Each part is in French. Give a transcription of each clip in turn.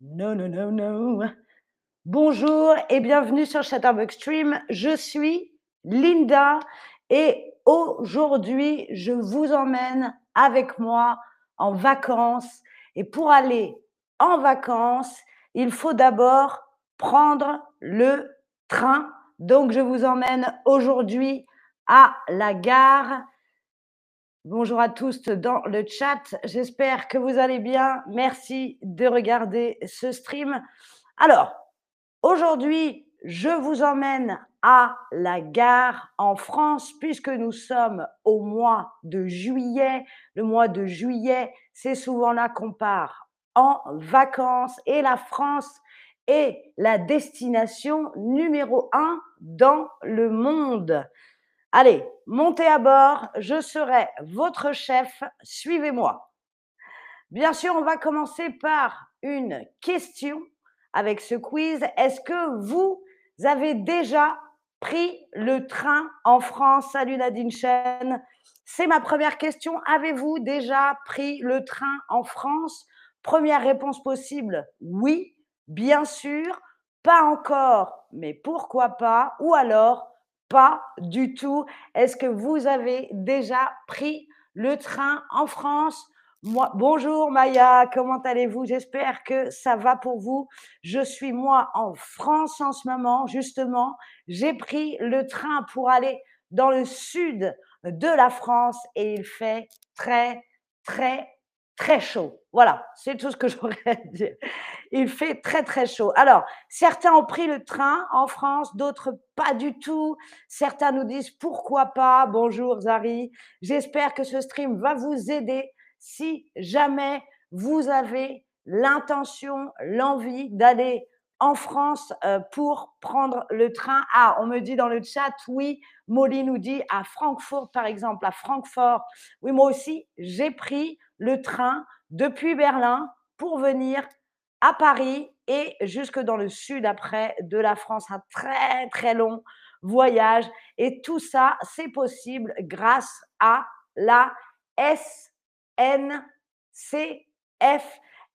Non, non, non, non. Bonjour et bienvenue sur Chatterbox Stream. Je suis Linda et aujourd'hui, je vous emmène avec moi en vacances. Et pour aller en vacances, il faut d'abord prendre le train. Donc, je vous emmène aujourd'hui à la gare Bonjour à tous dans le chat. J'espère que vous allez bien. Merci de regarder ce stream. Alors, aujourd'hui, je vous emmène à la gare en France puisque nous sommes au mois de juillet. Le mois de juillet, c'est souvent là qu'on part en vacances et la France est la destination numéro un dans le monde. Allez, montez à bord, je serai votre chef, suivez-moi. Bien sûr, on va commencer par une question avec ce quiz. Est-ce que vous avez déjà pris le train en France? Salut Nadine Chen. C'est ma première question. Avez-vous déjà pris le train en France? Première réponse possible, oui, bien sûr. Pas encore, mais pourquoi pas? Ou alors, pas du tout. Est-ce que vous avez déjà pris le train en France? Bonjour Maya, comment allez-vous? J'espère que ça va pour vous. Je suis moi en France en ce moment, justement. J'ai pris le train pour aller dans le sud de la France et il fait très, très, très chaud. Voilà, c'est tout ce que j'aurais à dire. Il fait très, très chaud. Alors, certains ont pris le train en France, d'autres pas du tout. Certains nous disent pourquoi pas. Bonjour Zari. J'espère que ce stream va vous aider si jamais vous avez l'intention, l'envie d'aller en France euh, pour prendre le train. Ah, on me dit dans le chat, oui, Molly nous dit à Francfort, par exemple, à Francfort. Oui, moi aussi, j'ai pris le train depuis Berlin pour venir à Paris et jusque dans le sud après de la France. Un très, très long voyage. Et tout ça, c'est possible grâce à la SNCF.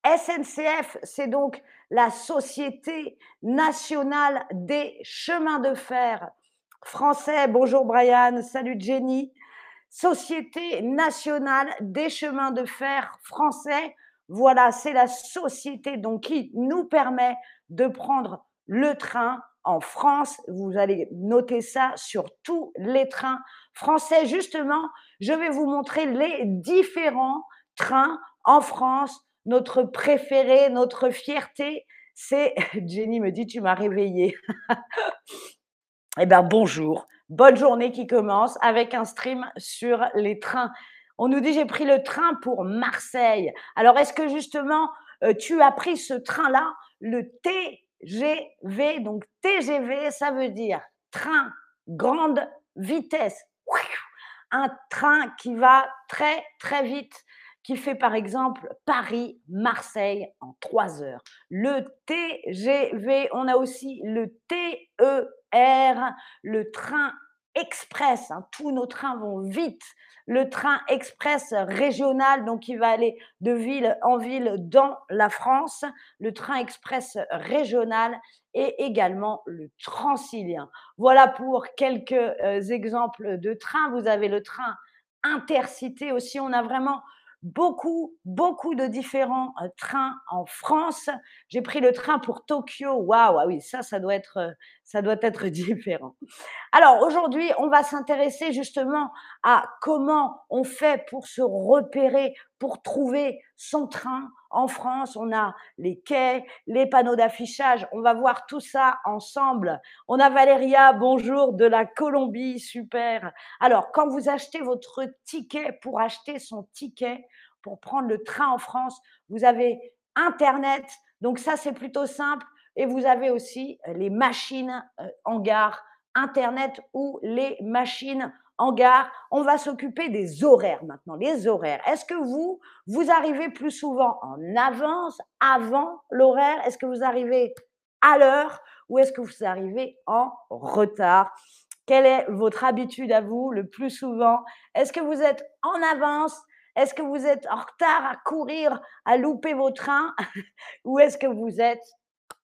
SNCF, c'est donc la Société nationale des chemins de fer français. Bonjour Brian, salut Jenny. Société nationale des chemins de fer français. Voilà, c'est la société donc qui nous permet de prendre le train en France. Vous allez noter ça sur tous les trains français. Justement, je vais vous montrer les différents trains en France. Notre préféré, notre fierté, c'est Jenny me dit tu m'as réveillée. eh bien bonjour, bonne journée qui commence avec un stream sur les trains. On nous dit j'ai pris le train pour Marseille. Alors est-ce que justement euh, tu as pris ce train-là, le TGV Donc TGV, ça veut dire train grande vitesse. Un train qui va très très vite qui fait par exemple Paris-Marseille en trois heures. Le TGV, on a aussi le TER, le train express. Hein. tous nos trains vont vite. Le train express régional, donc il va aller de ville en ville dans la France. Le train express régional et également le transilien. Voilà pour quelques euh, exemples de trains. Vous avez le train intercité aussi. On a vraiment beaucoup, beaucoup de différents euh, trains en France. J'ai pris le train pour Tokyo. Waouh, ah oui, ça, ça doit être, euh, ça doit être différent. Alors aujourd'hui, on va s'intéresser justement à comment on fait pour se repérer, pour trouver son train en France. On a les quais, les panneaux d'affichage. On va voir tout ça ensemble. On a Valéria, bonjour, de la Colombie, super. Alors, quand vous achetez votre ticket pour acheter son ticket, pour prendre le train en France, vous avez Internet. Donc ça, c'est plutôt simple. Et vous avez aussi les machines euh, en gare, Internet ou les machines en gare. On va s'occuper des horaires maintenant, les horaires. Est-ce que vous, vous arrivez plus souvent en avance, avant l'horaire? Est-ce que vous arrivez à l'heure ou est-ce que vous arrivez en retard? Quelle est votre habitude à vous le plus souvent? Est-ce que vous êtes en avance Est-ce que vous êtes en retard à courir, à louper vos trains Ou est-ce que vous êtes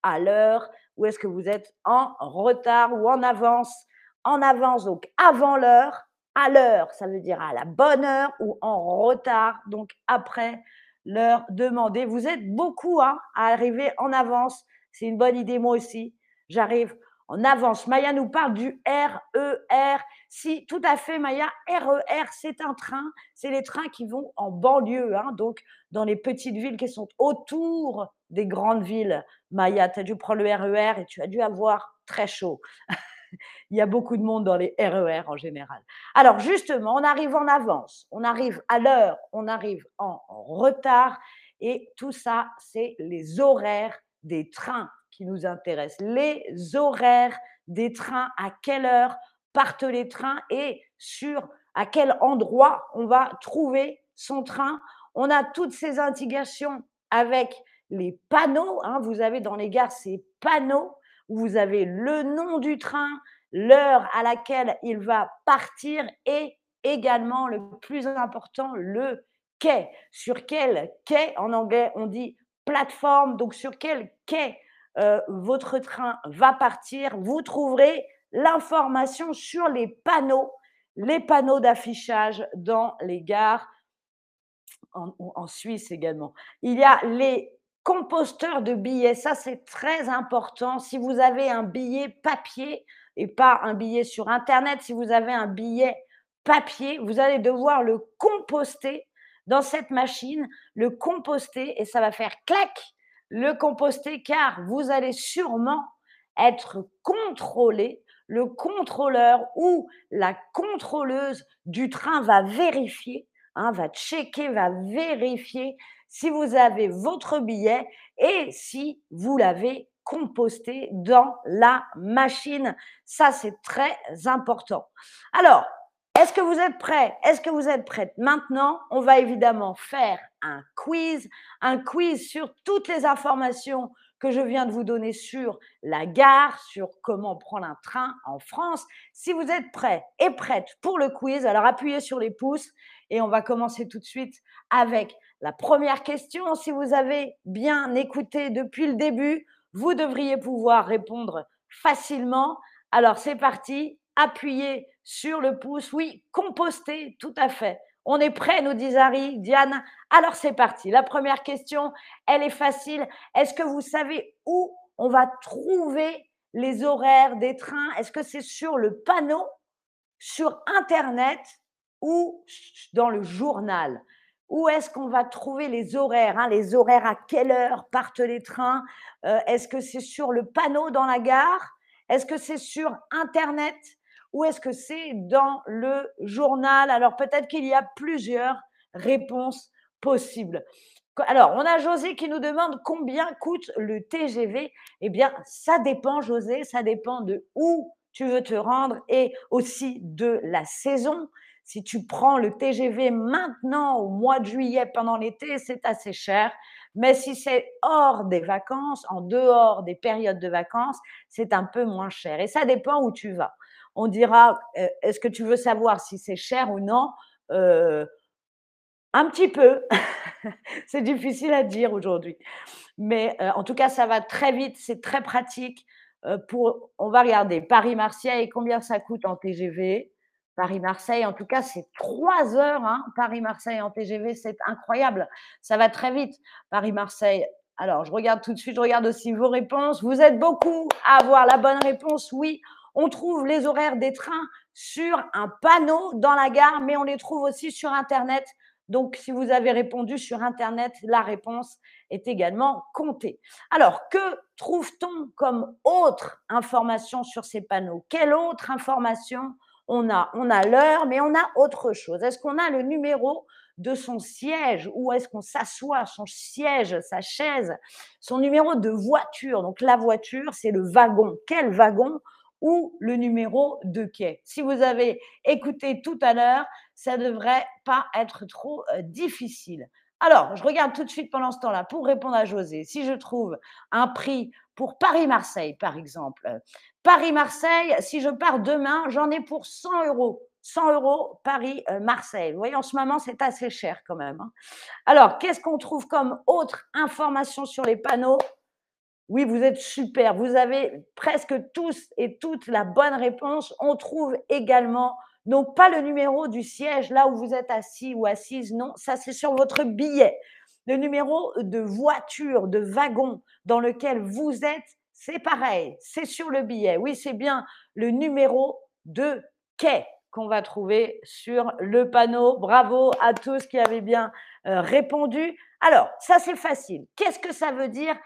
à l'heure Ou est-ce que vous êtes en retard ou en avance? En avance, donc avant l'heure. À l'heure, ça veut dire à la bonne heure ou en retard, donc après l'heure demandée. Vous êtes beaucoup hein, à arriver en avance. C'est une bonne idée, moi aussi. J'arrive en avance. Maya nous parle du RER. Si, tout à fait, Maya, RER, c'est un train. C'est les trains qui vont en banlieue, hein, donc dans les petites villes qui sont autour des grandes villes. Maya, tu as dû prendre le RER et tu as dû avoir très chaud. Il y a beaucoup de monde dans les RER en général. Alors justement, on arrive en avance, on arrive à l'heure, on arrive en retard. Et tout ça, c'est les horaires des trains qui nous intéressent. Les horaires des trains, à quelle heure partent les trains et sur à quel endroit on va trouver son train. On a toutes ces indications avec les panneaux. Hein. Vous avez dans les gares ces panneaux où vous avez le nom du train, l'heure à laquelle il va partir et également le plus important, le quai. Sur quel quai, en anglais on dit plateforme, donc sur quel quai euh, votre train va partir, vous trouverez l'information sur les panneaux, les panneaux d'affichage dans les gares, en, en, Suisse également. Il y a les composteurs de billets, ça c'est très important. Si vous avez un billet papier et pas un billet sur Internet, si vous avez un billet papier, vous allez devoir le composter dans cette machine, le composter et ça va faire clac le composter car vous allez sûrement être contrôlé. Le contrôleur ou la contrôleuse du train va vérifier, hein, va checker, va vérifier si vous avez votre billet et si vous l'avez composté dans la machine. Ça, c'est très important. Alors, est-ce que vous êtes prêts Est-ce que vous êtes prêtes Maintenant, on va évidemment faire un quiz, un quiz sur toutes les informations que je viens de vous donner sur la gare, sur comment prendre un train en France. Si vous êtes prêts et prêtes pour le quiz, alors appuyez sur les pouces et on va commencer tout de suite avec la première question. Si vous avez bien écouté depuis le début, vous devriez pouvoir répondre facilement. Alors c'est parti, appuyez sur le pouce. Oui, composter, tout à fait. On est prêt, nous dit Zari. Diane, alors c'est parti. La première question, elle est facile. Est-ce que vous savez où on va trouver les horaires des trains? Est-ce que c'est sur le panneau, sur Internet ou dans le journal? Où est-ce qu'on va trouver les horaires hein? Les horaires à quelle heure partent les trains? Euh, Est-ce que c'est sur le panneau dans la gare? Est-ce que c'est sur Internet? Ou est-ce que c'est dans le journal? Alors peut-être qu'il y a plusieurs réponses possibles. Alors, on a José qui nous demande combien coûte le TGV. Eh bien, ça dépend, José, ça dépend de où tu veux te rendre et aussi de la saison. Si tu prends le TGV maintenant au mois de juillet pendant l'été, c'est assez cher. Mais si c'est hors des vacances, en dehors des périodes de vacances, c'est un peu moins cher. Et ça dépend où tu vas on dira euh, est-ce que tu veux savoir si c'est cher ou non? Euh, Un petit peu. c'est difficile à dire aujourd'hui. Mais euh, en tout cas, ça va très vite, c'est très pratique. on va regarder Paris-Marseille, combien ça coûte en TGV Paris-Marseille, en tout cas, c'est trois heures. Hein. Paris-Marseille en TGV, c'est incroyable. Ça va très vite. Paris-Marseille. Alors, je regarde tout de suite, je regarde aussi vos réponses. Vous êtes beaucoup à avoir la bonne réponse. Oui, on trouve les horaires des trains sur un panneau dans la gare, mais on les trouve aussi sur Internet. Donc, si vous avez répondu sur Internet, la réponse est également comptée. Alors, que trouve-t-on comme autre information sur ces panneaux? Quelle autre information? On a On a l'heure, mais on a autre chose. Est-ce qu'on a le numéro de son siège Où est-ce qu'on s'assoit Son siège, sa chaise, son numéro de voiture. Donc, la voiture, c'est le wagon. Quel wagon ou le numéro de quai. Si vous avez écouté tout à l'heure, ça ne devrait pas être trop euh, difficile. Alors, je regarde tout de suite pendant ce temps-là pour répondre à José. Si je trouve un prix pour Paris-Marseille, par exemple. Paris-Marseille, si je pars demain, j'en ai pour 100 euros. 100 euros Paris-Marseille. Vous voyez, en ce moment, c'est assez cher quand même. Hein. Alors, qu'est-ce qu'on trouve comme autre information sur les panneaux? Oui, vous êtes super. Vous avez presque tous et toutes la bonne réponse. On trouve également, non pas le numéro du siège là où vous êtes assis ou assise, non, ça c'est sur votre billet. Le numéro de voiture, de wagon dans lequel vous êtes, c'est pareil, c'est sur le billet. Oui, c'est bien le numéro de quai qu'on va trouver sur le panneau. Bravo à tous qui avaient bien euh, répondu. Alors, ça c'est facile. Qu'est-ce que ça veut dire?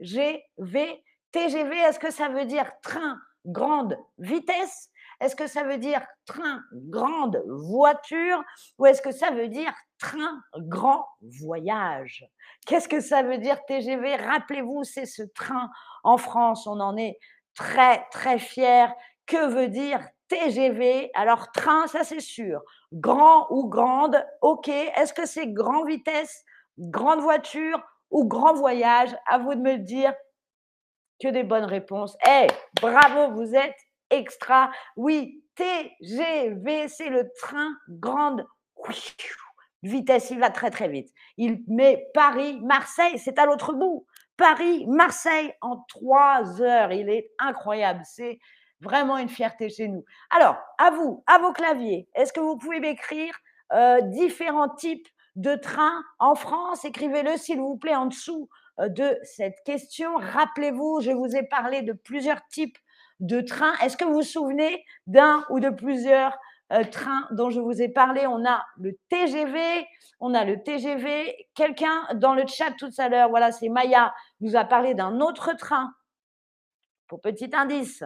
TGV TGV, est-ce que ça veut dire train grande vitesse? Est-ce que ça veut dire train grande voiture? Ou est-ce que ça veut dire train grand voyage? Qu'est-ce que ça veut dire TGV Rappelez-vous, c'est ce train en France, on en est très très fiers. Que veut dire TGV, alors train, ça c'est sûr. Grand ou grande, ok. Est-ce que c'est grand vitesse, grande voiture ou grand voyage À vous de me le dire. Que des bonnes réponses. Eh, bravo, vous êtes extra. Oui, TGV, c'est le train grande vitesse. Il va très très vite. Il met Paris, Marseille, c'est à l'autre bout. Paris, Marseille en trois heures. Il est incroyable. C'est Vraiment une fierté chez nous. Alors, à vous, à vos claviers, est-ce que vous pouvez m'écrire euh, différents types de trains en France Écrivez-le, s'il vous plaît, en dessous euh, de cette question. Rappelez-vous, je vous ai parlé de plusieurs types de trains. Est-ce que vous vous souvenez d'un ou de plusieurs euh, trains dont je vous ai parlé? On a le TGV, on a le TGV. Quelqu'un dans le chat tout à l'heure, voilà, c'est Maya, nous a parlé d'un autre train. Pour petit indice,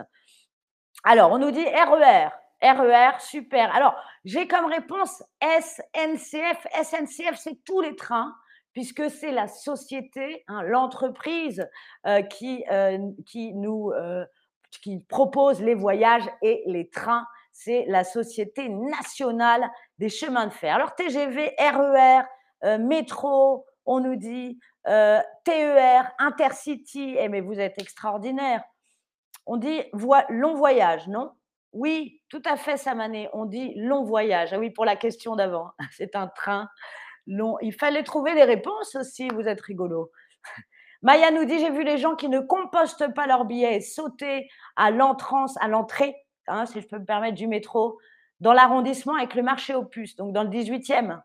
alors, on nous dit RER. RER, super. Alors, j'ai comme réponse SNCF. SNCF, c'est tous les trains, puisque c'est la société, hein, l'entreprise euh, qui, euh, qui nous euh, qui propose les voyages et les trains. C'est la Société nationale des chemins de fer. Alors, TGV, RER, métro, on nous dit TER, Intercity. Eh, mais vous êtes extraordinaire. On dit long voyage, non? Oui, tout à fait, Samané. On dit long voyage. Ah oui, pour la question d'avant. C'est un train long. Il fallait trouver les réponses aussi. Vous êtes rigolo. Maya nous dit J'ai vu les gens qui ne compostent pas leurs billets sauter à l'entrance, à l'entrée, hein, si je peux me permettre, du métro, dans l'arrondissement avec le marché aux puces, donc dans le 18e.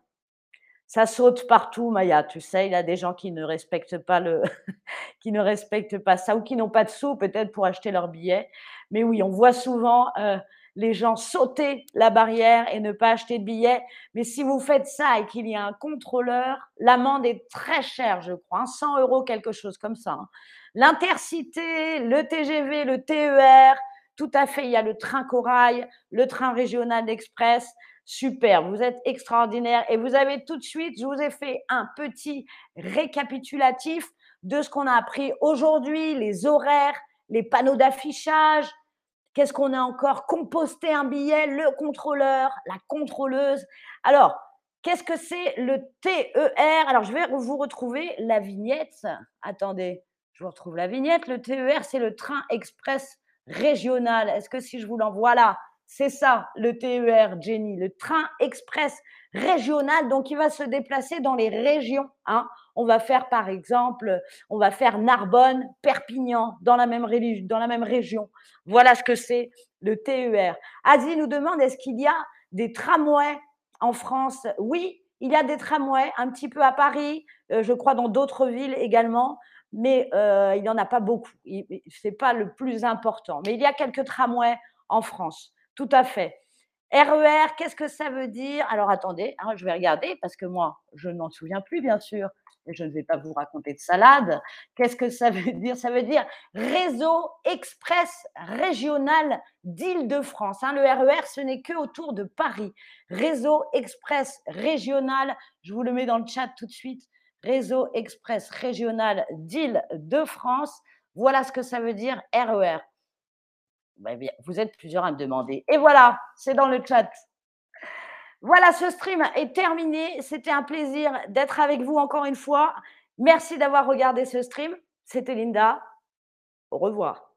Ça saute partout, Maya. Tu sais, il y a des gens qui ne respectent pas le, qui ne respectent pas ça ou qui n'ont pas de sous peut-être pour acheter leur billet. Mais oui, on voit souvent euh, les gens sauter la barrière et ne pas acheter de billets. Mais si vous faites ça et qu'il y a un contrôleur, l'amende est très chère, je crois, 100 hein, euros, quelque chose comme ça. Hein. L'intercité, le TGV, le TER, tout à fait. Il y a le train corail, le train régional express. Super, vous êtes extraordinaire. Et vous avez tout de suite, je vous ai fait un petit récapitulatif de ce qu'on a appris aujourd'hui, les horaires, les panneaux d'affichage. Qu'est-ce qu'on a encore Composter un billet, le contrôleur, la contrôleuse. Alors, qu'est-ce que c'est le TER Alors, je vais vous retrouver la vignette. Attendez, je vous retrouve la vignette. Le TER, c'est le train express régional. Est-ce que si je vous l'envoie là, c'est ça, le TER, Jenny, le train express régional. Donc, il va se déplacer dans les régions. Hein. On va faire, par exemple, on va faire Narbonne, Perpignan, dans la même, région. Voilà ce que c'est le TER. Asie nous demande, est-ce qu'il y a des tramways en France? Oui, il y a des tramways, un petit peu à Paris, euh, je crois dans d'autres villes également, mais euh, il n'y en a pas beaucoup. Ce n'est pas le plus important. Mais il y a quelques tramways en France. Tout à fait. RER, e qu'est-ce que ça veut dire? Alors attendez, hein, je vais regarder parce que moi, je ne m'en souviens plus, bien sûr, et je ne vais pas vous raconter de salade. Qu'est-ce que ça veut dire? Ça veut dire Réseau Express Régional d'Île-de-France. Hein. le RER, e ce n'est que autour de Paris. Réseau Express Régional, je vous le mets dans le chat tout de suite. Réseau Express Régional d'Île-de-France. Voilà ce que ça veut dire RER. Bah, vous êtes plusieurs à me demander. Et voilà, c'est dans le chat. Voilà, ce stream est terminé. C'était un plaisir d'être avec vous encore une fois. Merci d'avoir regardé ce stream. C'était Linda. Au revoir.